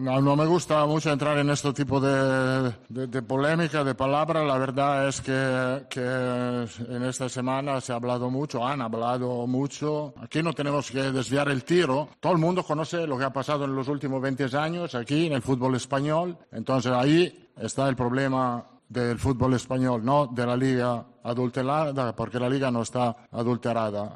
No, no, me gusta mucho entrar en este tipo de, de, polémica, de palabras. La verdad es que, que, en esta semana se ha hablado mucho, han hablado mucho. Aquí no tenemos que desviar el tiro. Todo el mundo conoce lo que ha pasado en los últimos 20 años aquí en el fútbol español. Entonces ahí está el problema del fútbol español, no de la liga adulterada, porque la liga no está adulterada.